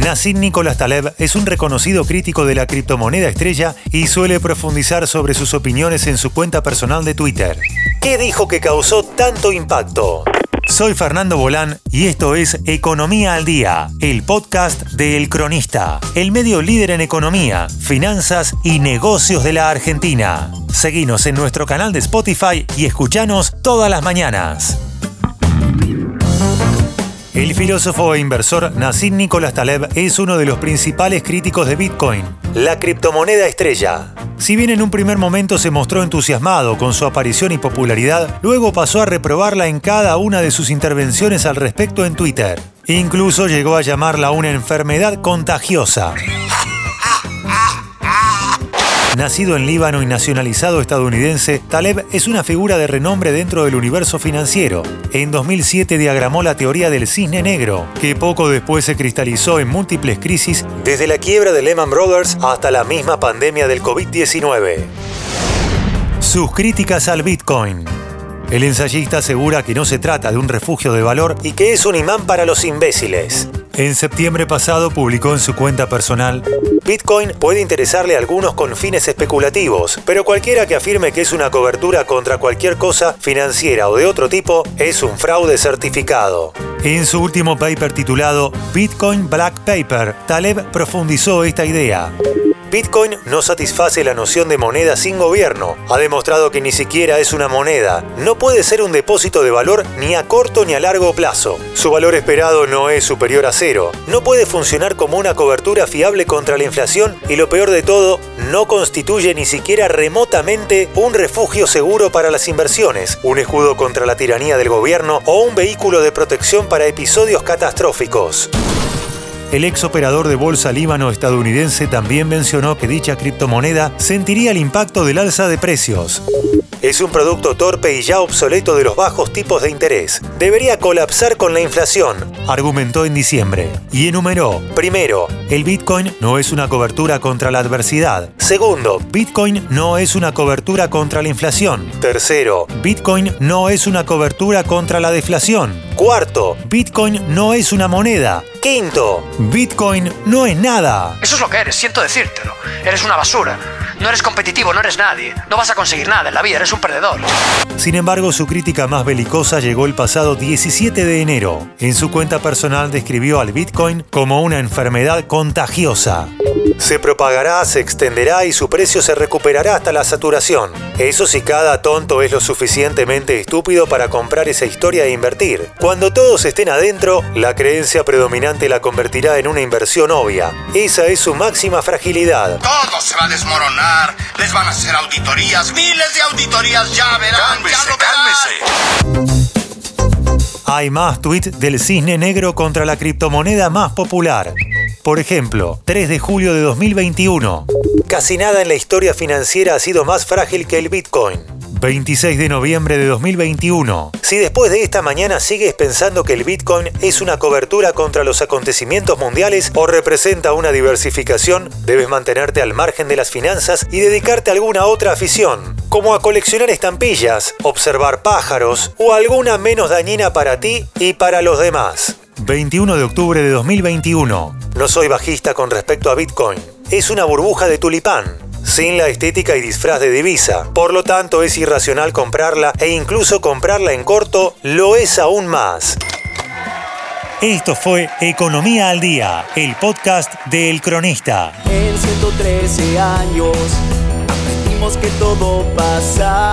Nassim Nicolás Taleb es un reconocido crítico de la criptomoneda estrella y suele profundizar sobre sus opiniones en su cuenta personal de Twitter. ¿Qué dijo que causó tanto impacto? Soy Fernando Bolán y esto es Economía al Día, el podcast de El Cronista, el medio líder en economía, finanzas y negocios de la Argentina. Seguinos en nuestro canal de Spotify y escuchanos todas las mañanas. El filósofo e inversor Nassim Nicolás Taleb es uno de los principales críticos de Bitcoin, la criptomoneda estrella. Si bien en un primer momento se mostró entusiasmado con su aparición y popularidad, luego pasó a reprobarla en cada una de sus intervenciones al respecto en Twitter. Incluso llegó a llamarla una enfermedad contagiosa. Nacido en Líbano y nacionalizado estadounidense, Taleb es una figura de renombre dentro del universo financiero. En 2007 diagramó la teoría del cisne negro, que poco después se cristalizó en múltiples crisis, desde la quiebra de Lehman Brothers hasta la misma pandemia del COVID-19. Sus críticas al Bitcoin. El ensayista asegura que no se trata de un refugio de valor y que es un imán para los imbéciles. En septiembre pasado publicó en su cuenta personal, Bitcoin puede interesarle a algunos con fines especulativos, pero cualquiera que afirme que es una cobertura contra cualquier cosa financiera o de otro tipo es un fraude certificado. En su último paper titulado Bitcoin Black Paper, Taleb profundizó esta idea. Bitcoin no satisface la noción de moneda sin gobierno. Ha demostrado que ni siquiera es una moneda. No puede ser un depósito de valor ni a corto ni a largo plazo. Su valor esperado no es superior a cero. No puede funcionar como una cobertura fiable contra la inflación y lo peor de todo, no constituye ni siquiera remotamente un refugio seguro para las inversiones, un escudo contra la tiranía del gobierno o un vehículo de protección para episodios catastróficos. El ex operador de bolsa líbano-estadounidense también mencionó que dicha criptomoneda sentiría el impacto del alza de precios. Es un producto torpe y ya obsoleto de los bajos tipos de interés. Debería colapsar con la inflación, argumentó en diciembre. Y enumeró, primero, el Bitcoin no es una cobertura contra la adversidad. Segundo, Bitcoin no es una cobertura contra la inflación. Tercero, Bitcoin no es una cobertura contra la deflación. Cuarto, Bitcoin no es una moneda. Quinto, Bitcoin no es nada. Eso es lo que eres, siento decírtelo. Eres una basura. No eres competitivo, no eres nadie. No vas a conseguir nada en la vida, eres un perdedor. Sin embargo, su crítica más belicosa llegó el pasado 17 de enero. En su cuenta personal describió al Bitcoin como una enfermedad contagiosa. Se propagará, se extenderá y su precio se recuperará hasta la saturación. Eso si cada tonto es lo suficientemente estúpido para comprar esa historia e invertir. Cuando todos estén adentro, la creencia predominante la convertirá en una inversión obvia. Esa es su máxima fragilidad. Todo se va a desmoronar, les van a hacer auditorías, miles de auditorías, ya verán, Cálmese, ya lo verán. cálmese. Hay más tweets del cisne negro contra la criptomoneda más popular. Por ejemplo, 3 de julio de 2021. Casi nada en la historia financiera ha sido más frágil que el Bitcoin. 26 de noviembre de 2021. Si después de esta mañana sigues pensando que el Bitcoin es una cobertura contra los acontecimientos mundiales o representa una diversificación, debes mantenerte al margen de las finanzas y dedicarte a alguna otra afición, como a coleccionar estampillas, observar pájaros o alguna menos dañina para ti y para los demás. 21 de octubre de 2021. No soy bajista con respecto a Bitcoin. Es una burbuja de tulipán, sin la estética y disfraz de divisa. Por lo tanto, es irracional comprarla e incluso comprarla en corto lo es aún más. Esto fue Economía al Día, el podcast de El Cronista. En 113 años aprendimos que todo pasa.